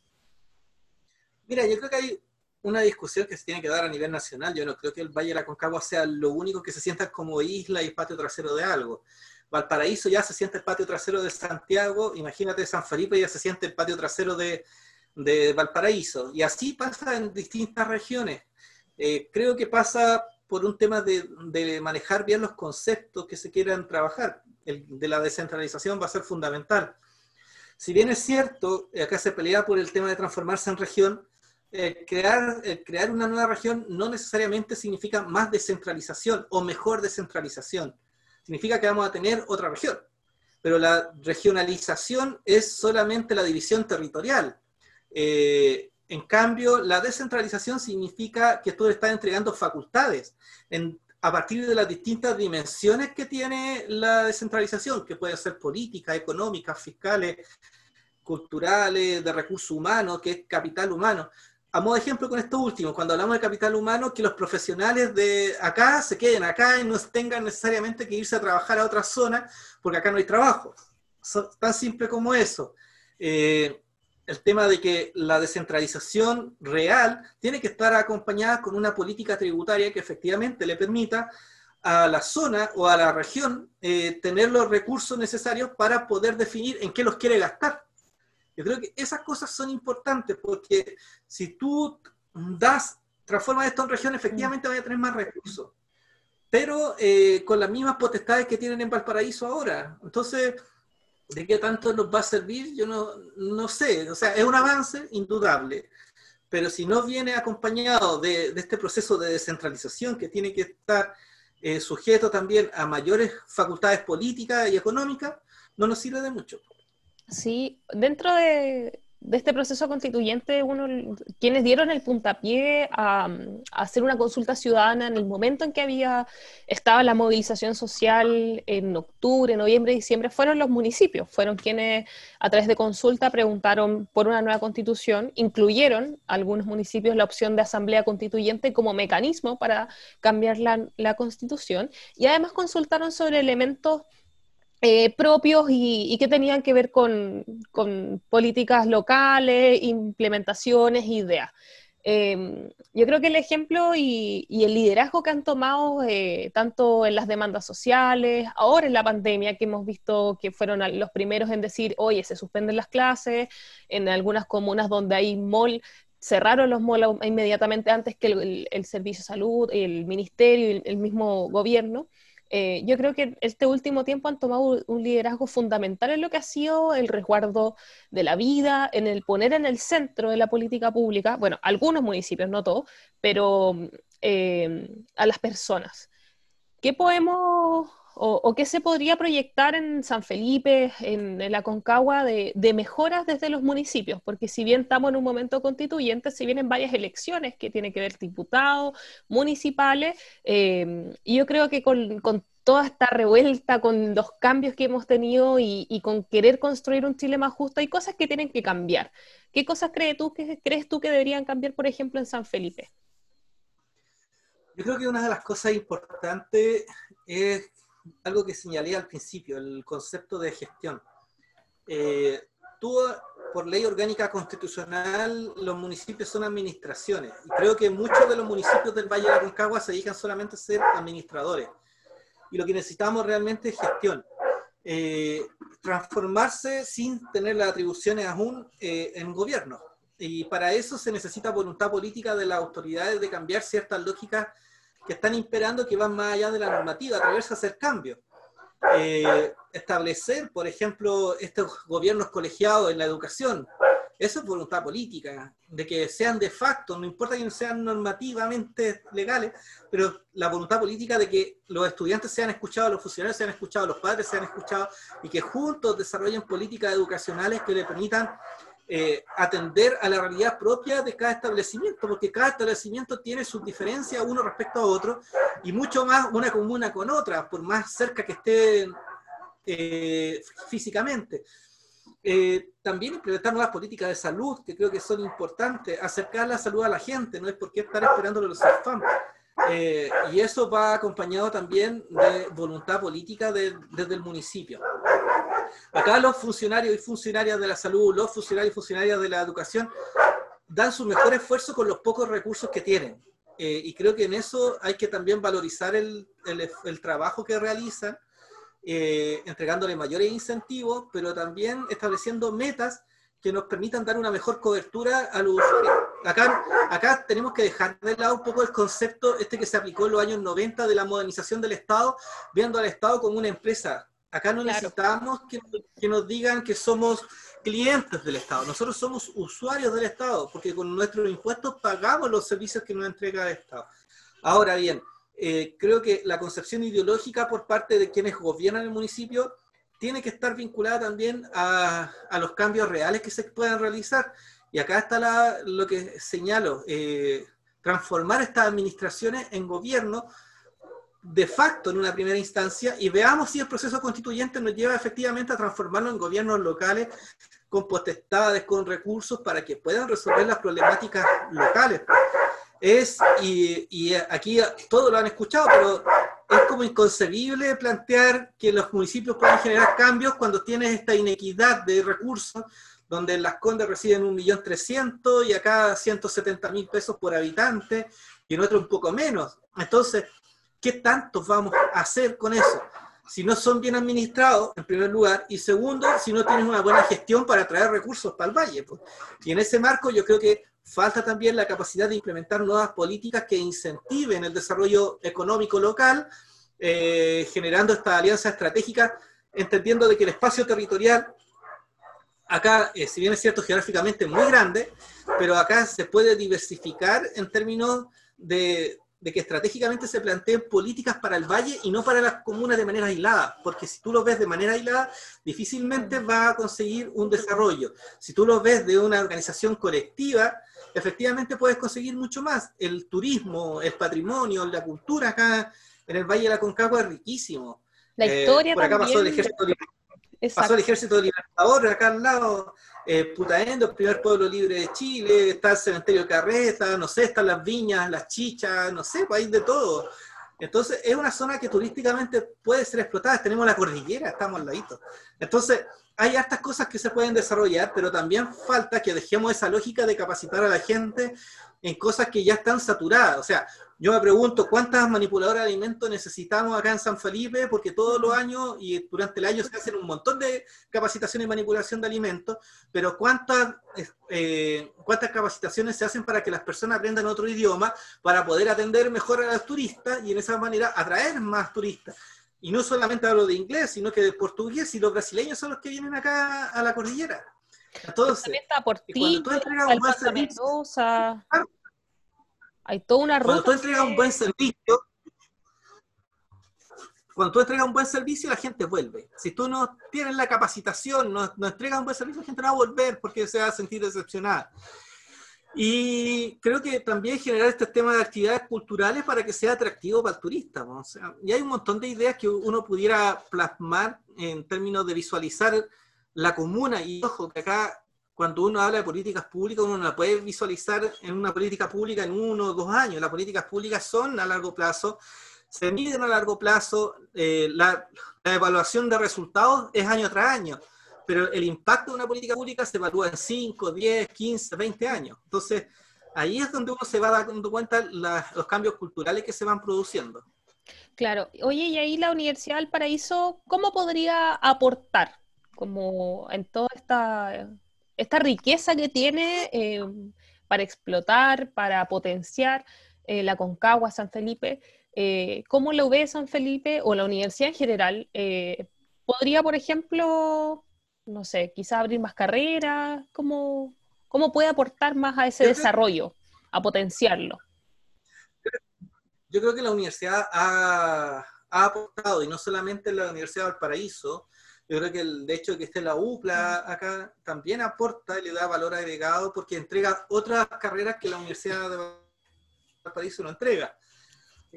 Mira, yo creo que hay una discusión que se tiene que dar a nivel nacional. Yo no creo que el Valle de la Concagua sea lo único que se sienta como isla y patio trasero de algo. Valparaíso ya se siente el patio trasero de Santiago, imagínate San Felipe ya se siente el patio trasero de, Valparaíso. Y así pasa en distintas regiones. Eh, creo que pasa por un tema de, de, manejar bien los conceptos que se quieran trabajar. El de la descentralización va a ser fundamental. Si bien es cierto, acá se pelea por el tema de transformarse en región, eh, crear, eh, crear una nueva región no necesariamente significa más descentralización o mejor descentralización. Significa que vamos a tener otra región. Pero la regionalización es solamente la división territorial. Eh, en cambio, la descentralización significa que tú estás entregando facultades a partir de las distintas dimensiones que tiene la descentralización, que puede ser política, económicas, fiscales, culturales, de recursos humanos, que es capital humano a modo de ejemplo con esto último, cuando hablamos de capital humano, que los profesionales de acá se queden acá y no tengan necesariamente que irse a trabajar a otra zona porque acá no hay trabajo. tan simple como eso. Eh, el tema de que la descentralización real tiene que estar acompañada con una política tributaria que efectivamente le permita a la zona o a la región eh, tener los recursos necesarios para poder definir en qué los quiere gastar. Yo creo que esas cosas son importantes porque si tú das, transformas esto en región, efectivamente vas a tener más recursos. Pero eh, con las mismas potestades que tienen en Valparaíso ahora. Entonces, ¿de qué tanto nos va a servir? Yo no, no sé. O sea, es un avance indudable. Pero si no viene acompañado de, este proceso de descentralización que tiene que estar eh, sujeto también a mayores facultades políticas y económicas, no nos sirve de mucho. Sí, dentro de, este proceso constituyente, uno, quienes dieron el puntapié a, hacer una consulta ciudadana en el momento en que había estaba la movilización social en octubre, noviembre, diciembre, fueron los municipios, fueron quienes a través de consulta preguntaron por una nueva constitución, incluyeron algunos municipios la opción de asamblea constituyente como mecanismo para cambiar la, la constitución y además consultaron sobre elementos eh, propios y, que tenían que ver con, políticas locales, implementaciones, ideas. Em, yo creo que el ejemplo y, el liderazgo que han tomado eh, tanto en las demandas sociales, ahora en la pandemia, que hemos visto que fueron los primeros en decir, oye, se suspenden las clases, en algunas comunas donde hay mall, cerraron los malls inmediatamente antes que el, Servicio de Salud, el Ministerio y el mismo gobierno. Eh, yo creo que este último tiempo han tomado un liderazgo fundamental en lo que ha sido el resguardo de la vida, en el poner en el centro de la política pública, bueno, algunos municipios, no todos, pero eh, a las personas. ¿Qué podemos o, qué se podría proyectar en San Felipe, en, la Concagua, de, mejoras desde los municipios? Porque si bien estamos en un momento constituyente, si vienen varias elecciones que tienen que ver diputados, municipales, eh, y yo creo que con, toda esta revuelta, con los cambios que hemos tenido y, con querer construir un Chile más justo, hay cosas que tienen que cambiar. ¿Qué cosas crees tú que, crees tú que deberían cambiar, por ejemplo, en San Felipe? Yo creo que una de las cosas importantes es algo que señalé al principio, el concepto de gestión. Eh, tú, por ley orgánica constitucional, los municipios son administraciones. Y creo que muchos de los municipios del Valle de la Concagua se dedican solamente a ser administradores. Y lo que necesitamos realmente es gestión. Eh, transformarse sin tener las atribuciones aún eh, en gobierno. Y para eso se necesita voluntad política de las autoridades de cambiar ciertas lógicas que están imperando que van más allá de la normativa, a hacer cambios. Eh, establecer, por ejemplo, estos gobiernos colegiados en la educación. Eso es voluntad política, de que sean de facto, no importa que no sean normativamente legales, pero la voluntad política de que los estudiantes sean escuchados, los funcionarios sean escuchados, los padres sean escuchados y que juntos desarrollen políticas educacionales que le permitan eh, atender a la realidad propia de cada establecimiento, porque cada establecimiento tiene sus diferencias uno respecto a otro y mucho más una comuna con otra, por más cerca que estén eh, físicamente. Eh, también implementar nuevas políticas de salud, que creo que son importantes, acercar la salud a la gente, no es por qué estar esperando los SAFAM. Eh, y eso va acompañado también de voluntad política desde el municipio. Acá los funcionarios y funcionarias de la salud, los funcionarios y funcionarias de la educación, dan su mejor esfuerzo con los pocos recursos que tienen. Eh, y creo que en eso hay que también valorizar el, el, el trabajo que realizan, eh, entregándole mayores incentivos, pero también estableciendo metas que nos permitan dar una mejor cobertura a los usuarios. Acá, acá tenemos que dejar de lado un poco el concepto este que se aplicó en los años 90 de la modernización del Estado, viendo al Estado como una empresa. Acá no necesitamos que, que, nos digan que somos clientes del Estado, nosotros somos usuarios del Estado, porque con nuestros impuestos pagamos los servicios que nos entrega el Estado. Ahora bien, eh, creo que la concepción ideológica por parte de quienes gobiernan el municipio tiene que estar vinculada también a, los cambios reales que se puedan realizar. Y acá está lo que señalo, eh, transformar estas administraciones en gobierno de facto en una primera instancia y veamos si el proceso constituyente nos lleva efectivamente a transformarlo en gobiernos locales con potestades, con recursos para que puedan resolver las problemáticas locales. Es, y, y aquí todos lo han escuchado, pero es como inconcebible plantear que los municipios puedan generar cambios cuando tienes esta inequidad de recursos, donde en Las Condes reciben 1.300.000 y acá 170.000 pesos por habitante y en otro un poco menos. Entonces, ¿qué tanto vamos a hacer con eso? Si no son bien administrados, en primer lugar, y segundo, si no tienes una buena gestión para traer recursos para el valle. Pues. Y en ese marco yo creo que falta también la capacidad de implementar nuevas políticas que incentiven el desarrollo económico local, eh, generando esta alianza estratégica, entendiendo de que el espacio territorial, acá, eh, si bien es cierto geográficamente muy grande, pero acá se puede diversificar en términos de, de que estratégicamente se planteen políticas para el valle y no para las comunas de manera aislada, porque si tú lo ves de manera aislada, difícilmente va a conseguir un desarrollo. Si tú lo ves de una organización colectiva, efectivamente puedes conseguir mucho más. El turismo, el patrimonio, la cultura acá en el Valle de la Concagua es riquísimo. La eh, historia por acá pasó el ejército, pasó el ejército libertador, acá al lado, eh, Putaendo, el primer pueblo libre de Chile, está el cementerio Carreta, no sé, están las viñas, las chichas, no sé, país de todo. Entonces, es una zona que turísticamente puede ser explotada. Tenemos la cordillera, estamos al ladito. Entonces, hay estas cosas que se pueden desarrollar, pero también falta que dejemos esa lógica de capacitar a la gente en cosas que ya están saturadas. O sea, yo me pregunto cuántas manipuladoras de alimentos necesitamos acá en San Felipe, porque todos los años y durante el año se hacen un montón de capacitaciones y manipulación de alimentos, pero cuántas, eh, cuántas capacitaciones se hacen para que las personas aprendan otro idioma para poder atender mejor a los turistas y en esa manera atraer más turistas. Y no solamente hablo de inglés, sino que de portugués y los brasileños son los que vienen acá a la cordillera. Entonces, por ti, hay toda una ruta. Cuando tú entregas un buen servicio, cuando tú entregas un buen servicio, la gente vuelve. Si tú no tienes la capacitación, no, no entregas un buen servicio, la gente no va a volver porque se va a sentir decepcionada. Y creo que también generar este tema de actividades culturales para que sea atractivo para el turista. y hay un montón de ideas que uno pudiera plasmar en términos de visualizar la comuna. Y ojo, que acá cuando uno habla de políticas públicas, uno no la puede visualizar en una política pública en uno o dos años. Las políticas públicas son a largo plazo, se miden a largo plazo, eh, la, la evaluación de resultados es año tras año pero el impacto de una política pública se evalúa en 5, 10, 15, 20 años. Entonces, ahí es donde uno se va dando cuenta los cambios culturales que se van produciendo. Claro. Oye, y ahí la Universidad del Paraíso, ¿cómo podría aportar como en toda esta, esta riqueza que tiene eh, para explotar, para potenciar eh, la Concagua San Felipe? Eh, ¿Cómo lo ve San Felipe o la universidad en general? ¿Podría, por ejemplo, no sé, quizá abrir más carreras? ¿Cómo, cómo puede aportar más a ese desarrollo, a potenciarlo? Yo creo que la universidad ha, ha, aportado, y no solamente la Universidad del Paraíso, Yo creo que el hecho de que esté la UPLA acá también aporta y le da valor agregado porque entrega otras carreras que la Universidad de Valparaíso no entrega.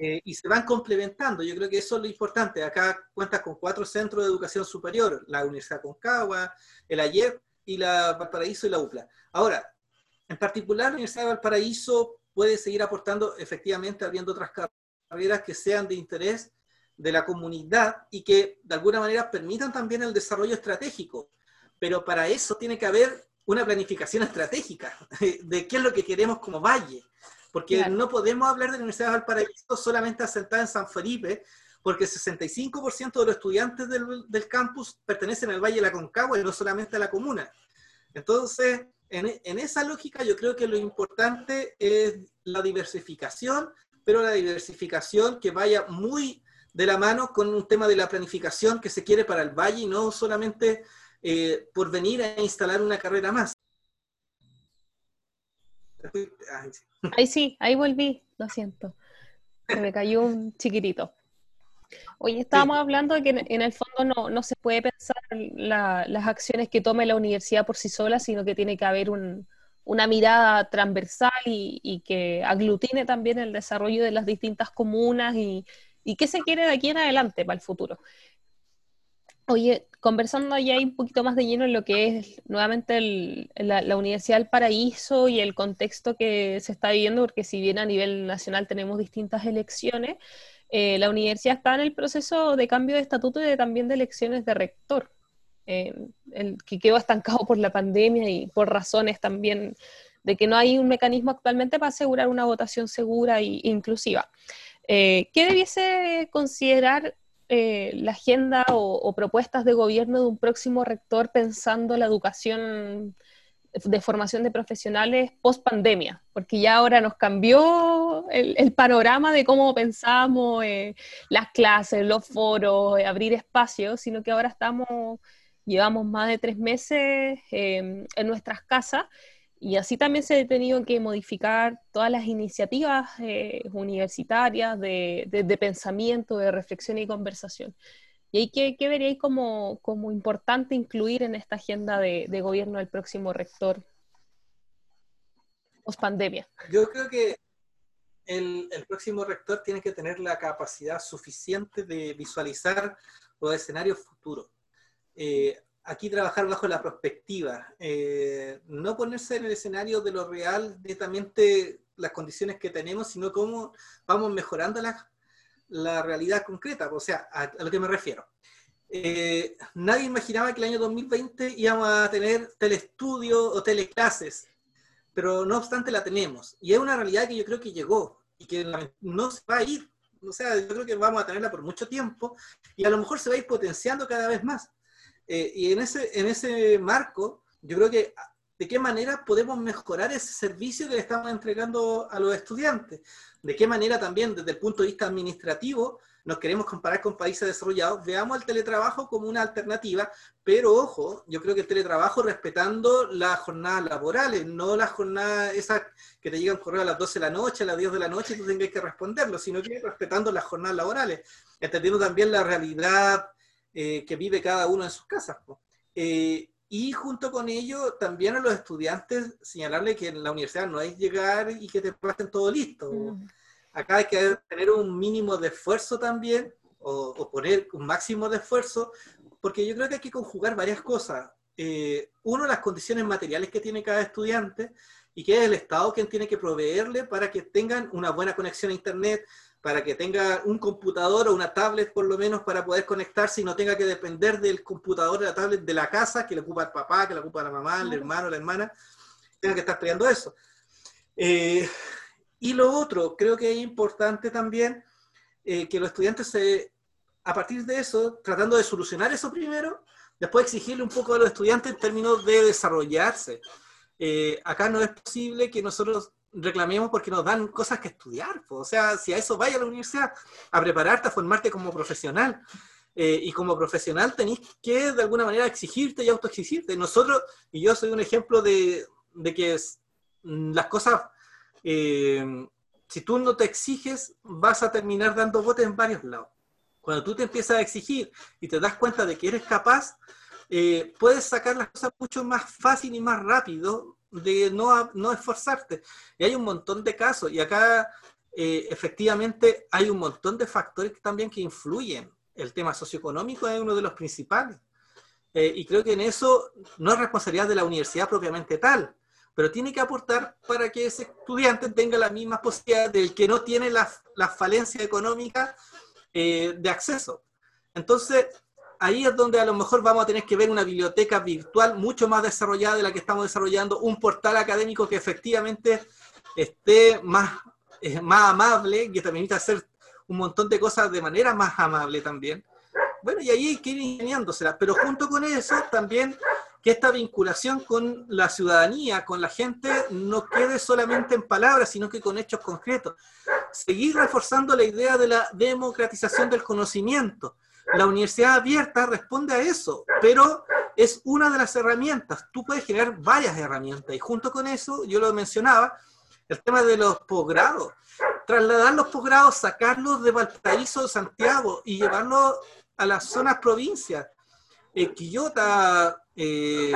Eh, y se van complementando. Yo creo que eso es lo importante. Acá cuenta con cuatro centros de educación superior, la Universidad Concagua, el AYER y la Valparaíso y la UPLA. Ahora, en particular, la Universidad de Valparaíso puede seguir aportando efectivamente abriendo otras carreras que sean de interés de la comunidad y que de alguna manera permitan también el desarrollo estratégico. Pero para eso tiene que haber una planificación estratégica de qué es lo que queremos como valle. Porque no podemos hablar de la Universidad de Valparaíso solamente asentada en San Felipe, porque el 65% de los estudiantes del, del, campus pertenecen al Valle de la Concagua y no solamente a la comuna. Entonces, en, en, esa lógica yo creo que lo importante es la diversificación, pero la diversificación que vaya muy de la mano con un tema de la planificación que se quiere para el valle y no solamente eh, por venir a instalar una carrera más. Ahí sí, ahí volví, lo siento. Se me cayó un chiquitito. Hoy estábamos hablando de que en, el fondo no, se puede pensar las acciones que tome la universidad por sí sola, sino que tiene que haber una mirada transversal y, y, que aglutine también el desarrollo de las distintas comunas y, y qué se quiere de aquí en adelante para el futuro. Oye, conversando ya un poquito más de lleno en lo que es nuevamente la, Universidad del Paraíso y el contexto que se está viviendo, porque si bien a nivel nacional tenemos distintas elecciones, eh, la universidad está en el proceso de cambio de estatuto y también de elecciones de rector, eh, el que quedó estancado por la pandemia y por razones también de que no hay un mecanismo actualmente para asegurar una votación segura e inclusiva. Eh, ¿Qué debiese considerar eh, la agenda o, propuestas de gobierno de un próximo rector pensando la educación de formación de profesionales post pandemia? Porque ya ahora nos cambió el, panorama de cómo pensamos eh, las clases, los foros, abrir espacios, sino que ahora estamos, llevamos más de tres meses en nuestras casas y así también se ha tenido que modificar todas las iniciativas eh, universitarias de, pensamiento, de reflexión y conversación. ¿Y ahí qué, qué veríais como, como, importante incluir en esta agenda de, gobierno del próximo rector post pandemia? Yo creo que el, el, próximo rector tiene que tener la capacidad suficiente de visualizar los escenarios futuros. Eh, aquí trabajar bajo la perspectiva, eh, no ponerse en el escenario de lo real, netamente las condiciones que tenemos, sino cómo vamos mejorando la, la realidad concreta, o sea, a, lo que me refiero. Eh, nadie imaginaba que el año 2020 íbamos a tener telestudio o teleclases, pero no obstante la tenemos. Y es una realidad que yo creo que llegó y que no se va a ir. O sea, yo creo que vamos a tenerla por mucho tiempo y a lo mejor se va a ir potenciando cada vez más. Eh, y en ese, en ese marco, yo creo que de qué manera podemos mejorar ese servicio que le estamos entregando a los estudiantes. De qué manera también, desde el punto de vista administrativo, nos queremos comparar con países desarrollados, veamos el teletrabajo como una alternativa, pero ojo, yo creo que el teletrabajo respetando las jornadas laborales, no las jornadas esas que te llegan correo a las 12 de la noche, a las 10 de la noche y tú tengas que responderlo, sino que respetando las jornadas laborales, entendiendo también la realidad eh, que vive cada uno en sus casas. Eh, y junto con ello, también a los estudiantes señalarle que en la universidad no hay llegar y que te pasen todo listo. Mm. Acá hay que tener un mínimo de esfuerzo también, o, poner un máximo de esfuerzo, porque yo creo que hay que conjugar varias cosas. Eh, uno, las condiciones materiales que tiene cada estudiante y que es el Estado quien tiene que proveerle para que tengan una buena conexión a Internet, para que tenga un computador o una tablet por lo menos para poder conectarse y no tenga que depender del computador o la tablet de la casa que le ocupa el papá, que le ocupa la mamá, el hermano, la hermana, tenga que estar peleando eso. Eh, y lo otro, creo que es importante también eh, que los estudiantes se, a partir de eso, tratando de solucionar eso primero, después exigirle un poco a los estudiantes en términos de desarrollarse. Eh, acá no es posible que nosotros reclamemos porque nos dan cosas que estudiar. O sea, si a eso vaya a la universidad, a prepararte, a formarte como profesional. Eh, y como profesional tenéis que de alguna manera exigirte y autoexigirte. Nosotros, y yo soy un ejemplo de, de que mm, las cosas, eh, si tú no te exiges, vas a terminar dando botes en varios lados. Cuando tú te empiezas a exigir y te das cuenta de que eres capaz, eh, puedes sacar las cosas mucho más fácil y más rápido de no, no esforzarte. Y hay un montón de casos, y acá eh, efectivamente hay un montón de factores también que influyen. El tema socioeconómico es uno de los principales. Eh, y creo que en eso no es responsabilidad de la universidad propiamente tal, pero tiene que aportar para que ese estudiante tenga la misma posibilidad del que no tiene la, la falencia económica eh, de acceso. Entonces, ahí es donde a lo mejor vamos a tener que ver una biblioteca virtual mucho más desarrollada de la que estamos desarrollando, un portal académico que efectivamente esté más, eh, más amable, que te permita hacer un montón de cosas de manera más amable también. Bueno, y ahí hay que ir ingeniándosela, pero junto con eso también que esta vinculación con la ciudadanía, con la gente, no quede solamente en palabras, sino que con hechos concretos. Seguir reforzando la idea de la democratización del conocimiento la universidad abierta responde a eso, pero es una de las herramientas. Tú puedes generar varias herramientas y junto con eso, yo lo mencionaba, el tema de los posgrados. Trasladar los posgrados, sacarlos de Valparaíso, Santiago y llevarlos a las zonas provincias. Eh, Quillota, eh,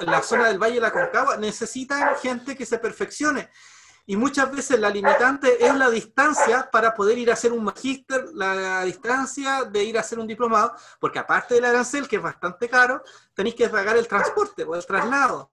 la zona del Valle de la Concagua, necesitan gente que se perfeccione y muchas veces la limitante es la distancia para poder ir a hacer un magíster, la distancia de ir a hacer un diplomado, porque aparte del arancel, que es bastante caro, tenéis que pagar el transporte o el traslado.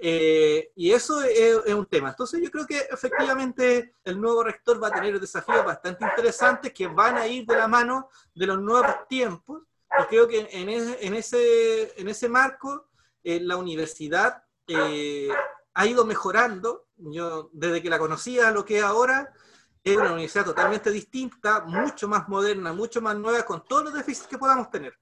Eh, y eso es, un tema. Entonces yo creo que efectivamente el nuevo rector va a tener desafíos bastante interesantes que van a ir de la mano de los nuevos tiempos. Y creo que en, ese, en ese marco eh, la universidad eh, ha ido mejorando. Yo, desde que la conocía lo que es ahora, es una universidad totalmente distinta, mucho más moderna, mucho más nueva, con todos los déficits que podamos tener.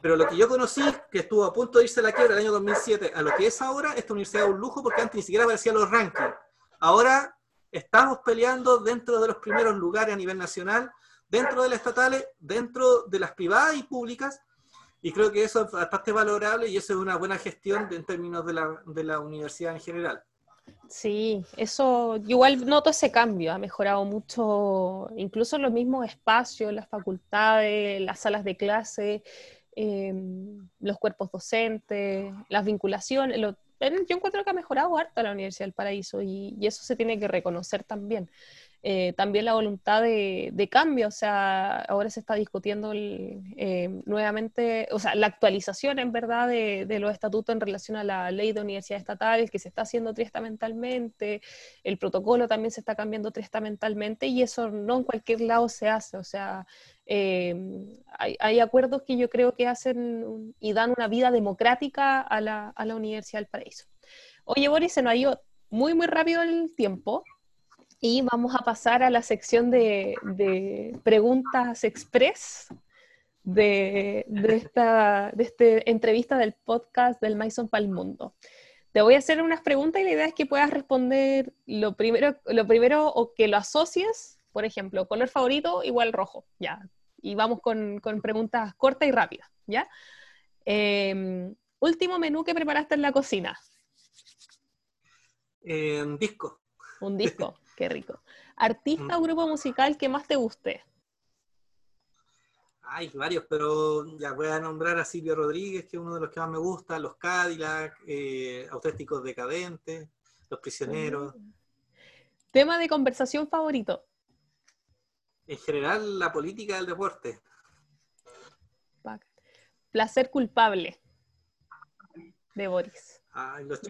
Pero lo que yo conocí, que estuvo a punto de irse a la quiebra el año 2007, a lo que es ahora, esta universidad es un lujo porque antes ni siquiera aparecía los rankings. Ahora estamos peleando dentro de los primeros lugares a nivel nacional, dentro de las estatales, dentro de las privadas y públicas, y creo que eso es bastante valorable y eso es una buena gestión en términos de la, de la universidad en general. Sí, eso, igual noto ese cambio, ha mejorado mucho, incluso los mismos espacios, las facultades, las salas de clase, em, los cuerpos docentes, las vinculaciones. yo encuentro que ha mejorado harto la Universidad del Paraíso y eso se tiene que reconocer también. Eh, también la voluntad de, cambio, o sea, ahora se está discutiendo eh, nuevamente, o sea, la actualización en verdad de, los estatutos en relación a la ley de universidades estatales que se está haciendo triestamentalmente, el protocolo también se está cambiando triestamentalmente y eso no en cualquier lado se hace, o sea, eh, hay, acuerdos que yo creo que hacen y dan una vida democrática a la, a la Universidad del Paraíso. Oye, Boris, se nos ha ido muy, muy rápido el tiempo. Y vamos a pasar a la sección de, preguntas express de, esta de este entrevista del podcast del Maison Palmundo. Te voy a hacer unas preguntas y la idea es que puedas responder lo primero, lo primero o que lo asocies, por ejemplo, color favorito igual rojo, ya. Y vamos con, preguntas cortas y rápidas, ¿ya? Em, último menú que preparaste en la cocina. un disco. Un disco. Qué rico. ¿Artista o grupo musical que más te guste? Hay varios, pero ya voy a nombrar a Silvio Rodríguez, que es uno de los que más me gusta, los Cadillac, eh, Auténticos Decadentes, Los Prisioneros. ¿Tema de conversación favorito? En general, la política del deporte. Placer culpable de Boris. Ay, los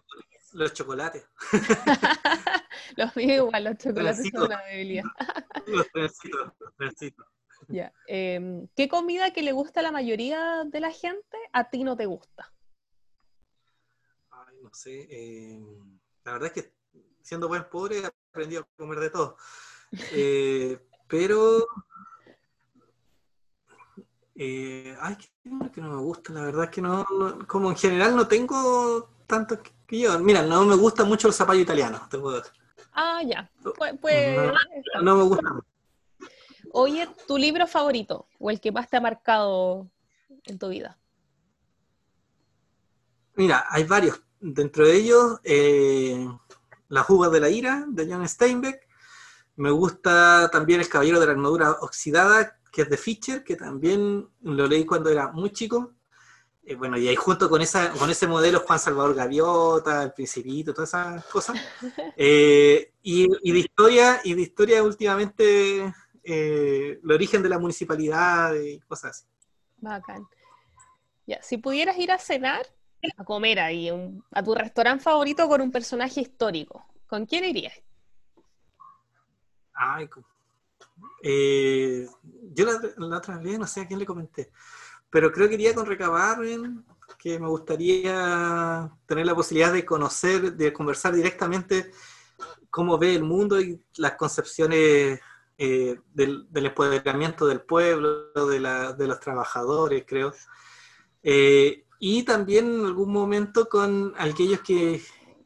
los chocolates. los míos igual, los chocolates son una debilidad. los trencitos, los trencitos. Ya. Em, ¿Qué comida que le gusta a la mayoría de la gente a ti no te gusta? Ay, no sé. Em, la verdad es que siendo buen pobre he aprendido a comer de todo. Eh, pero. Eh, ay, que no me gusta. La verdad es que no, Como en general no tengo tanto que yo. Mira, no me gusta mucho el zapallo italiano. Ah, ya. Pues, pues no, me gusta. Oye, ¿tu libro favorito o el que más te ha marcado en tu vida? Mira, hay varios. Dentro de ellos, eh, Las de la Ira, de John Steinbeck. Me gusta también El Caballero de la Armadura Oxidada, que es de Fischer, que también lo leí cuando era muy chico. Eh, bueno, y ahí junto con, esa, con ese modelo Juan Salvador Gaviota, El Principito, todas esas cosas. Eh, y, de historia, y de historia últimamente eh, el origen de la municipalidad y cosas así. Bacán. Ya, si pudieras ir a cenar, a comer ahí, a tu restaurante favorito con un personaje histórico, ¿con quién irías? Ay, yo la, otra vez no sé a quién le comenté, pero creo que iría con Recabarren, que me gustaría tener la posibilidad de conocer, de conversar directamente cómo ve el mundo y las concepciones eh, del, empoderamiento del pueblo, de, los trabajadores, creo. Eh, y también en algún momento con aquellos que,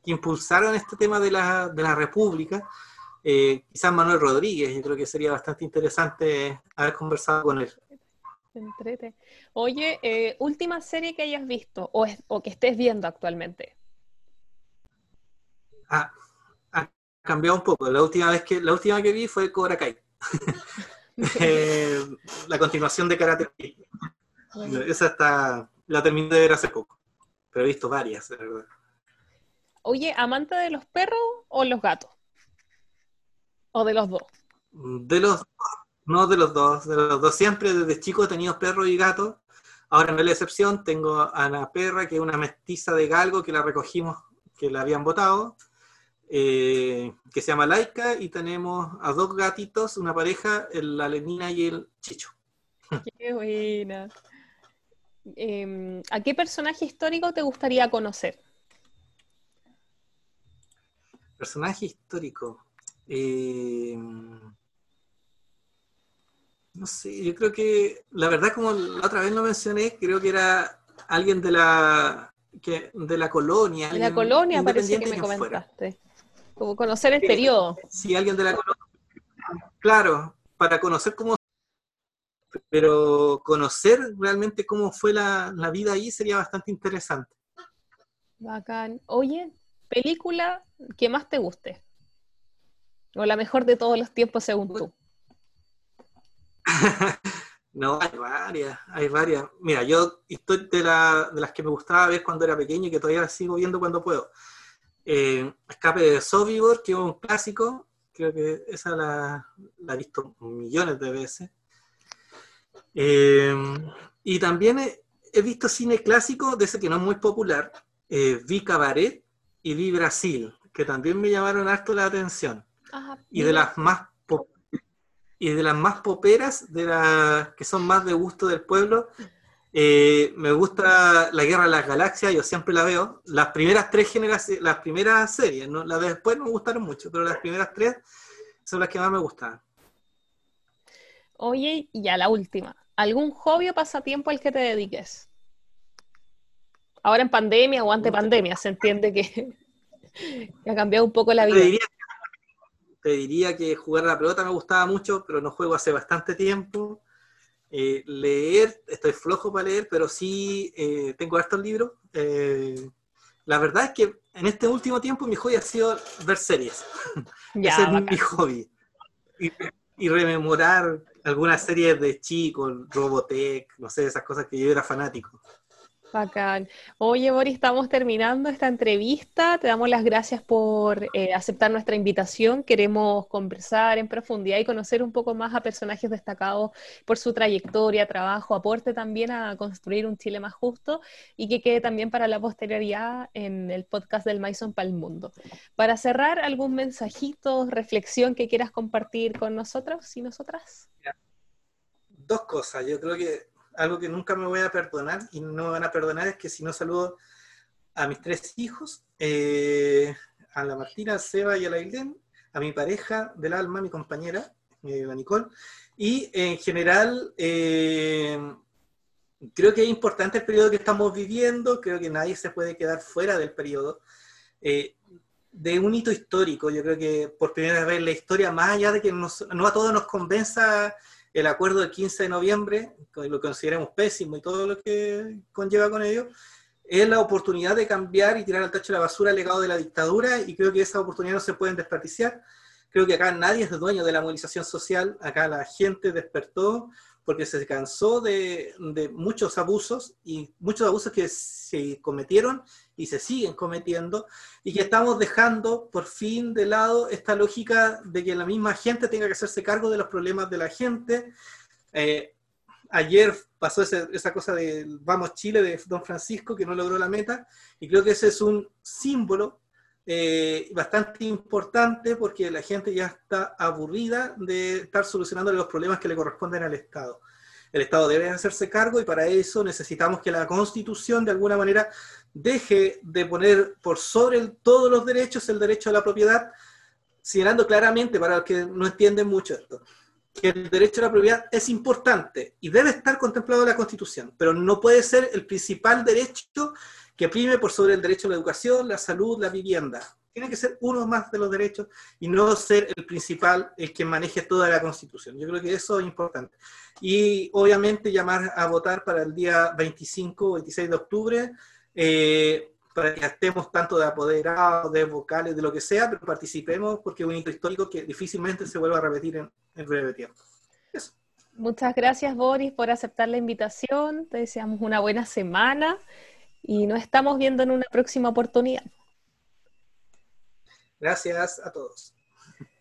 impulsaron este tema de la, de la República, eh, quizás Manuel Rodríguez, yo creo que sería bastante interesante haber conversado con él. Entrete. Oye, eh, última serie que hayas visto o, o, que estés viendo actualmente. Ah, ha cambiado un poco. La última vez que la última que vi fue Cobra Kai. Eh, la continuación de Karate Esa está, la terminé de ver hace poco, pero he visto varias, de verdad. Oye, ¿amante de los perros o los gatos? ¿O de los dos? De los no de los dos, de los dos. Siempre desde chico he tenido perros y gatos. Ahora no es la excepción, tengo a una perra que es una mestiza de galgo que la recogimos, que la habían botado, eh, que se llama Laika, y tenemos a dos gatitos, una pareja, la Lenina y el Chicho. Qué buena. Em, ¿A qué personaje histórico te gustaría conocer? Personaje histórico. Eh, no sé, yo creo que la verdad, como la otra vez lo mencioné, creo que era alguien de la que, de la colonia. De la colonia parece que me comentaste. Como conocer el periodo. Sí, alguien de la colonia. Claro, para conocer cómo. Pero conocer realmente cómo fue la, la vida ahí sería bastante interesante. Bacán. Oye, película que más te guste. O la mejor de todos los tiempos según tú. no, hay varias, hay varias. Mira, yo estoy de, las que me gustaba ver cuando era pequeño y que todavía sigo viendo cuando puedo. Eh, Escape de Sobibor, que es un clásico, creo que esa la, he visto millones de veces. Eh, y también he, visto cine clásico de ese que no es muy popular. Eh, vi Cabaret y vi Brasil, que también me llamaron harto la atención y de las más y de las más poperas, de las que son más de gusto del pueblo, eh, me gusta La Guerra de las Galaxias, yo siempre la veo. Las primeras tres generaciones, las primeras series, ¿no? las de después no me gustaron mucho, pero las primeras tres son las que más me gustan. Oye, y ya la última. ¿Algún hobby o pasatiempo al que te dediques? Ahora en pandemia o ante pandemia, se entiende que, ha cambiado un poco la vida te diría que jugar a la pelota me gustaba mucho, pero no juego hace bastante tiempo. Eh, leer, estoy flojo para leer, pero sí eh, tengo hartos libros. Eh, la verdad es que en este último tiempo mi hobby ha sido ver series. Ese es mi hobby. Y, y, rememorar algunas series de chico, Robotech, no sé, esas cosas que yo era fanático. Bacán. Oye, Boris, estamos terminando esta entrevista. Te damos las gracias por eh, aceptar nuestra invitación. Queremos conversar en profundidad y conocer un poco más a personajes destacados por su trayectoria, trabajo, aporte también a construir un Chile más justo y que quede también para la posterioridad en el podcast del Maison para el Mundo. Para cerrar, ¿algún mensajito, reflexión que quieras compartir con nosotros y nosotras? Dos cosas. Yo creo que algo que nunca me voy a perdonar y no me van a perdonar es que si no saludo a mis tres hijos, eh, a la Martina, a Seba y a la Ilden, a mi pareja del alma, mi compañera, eh, la Nicole, y en general eh, creo que es importante el periodo que estamos viviendo, creo que nadie se puede quedar fuera del periodo. de un hito histórico, yo creo que por primera vez la historia, más allá de que no a todos nos convenza el acuerdo del 15 de noviembre, lo consideramos pésimo y todo lo que conlleva con ello, es la oportunidad de cambiar y tirar al tacho de la basura el legado de la dictadura y creo que esa oportunidad no se puede desperdiciar. Creo que acá nadie es dueño de la movilización social, acá la gente despertó porque se cansó de, muchos abusos y muchos abusos que se cometieron y se siguen cometiendo y que estamos dejando por fin de lado esta lógica de que la misma gente tenga que hacerse cargo de los problemas de la gente. Eh, ayer pasó esa cosa de Vamos Chile de Don Francisco que no logró la meta y creo que ese es un símbolo eh, bastante importante porque la gente ya está aburrida de estar solucionando los problemas que le corresponden al Estado. El Estado debe hacerse cargo y para eso necesitamos que la Constitución de alguna manera deje de poner por sobre todos los derechos el derecho a la propiedad, señalando claramente para los que no entienden mucho esto, que el derecho a la propiedad es importante y debe estar contemplado en la Constitución, pero no puede ser el principal derecho que prime por sobre el derecho a la educación, la salud, la vivienda. Tiene que ser uno más de los derechos y no ser el principal el que maneje toda la Constitución. Yo creo que eso es importante. Y obviamente llamar a votar para el día 25 o 26 de octubre, eh, para que estemos tanto de apoderados, de vocales, de lo que sea, pero participemos porque es un hito histórico que difícilmente se vuelva a repetir en, en breve tiempo. Muchas gracias, Boris, por aceptar la invitación. Te deseamos una buena semana y nos estamos viendo en una próxima oportunidad. Gracias a todos.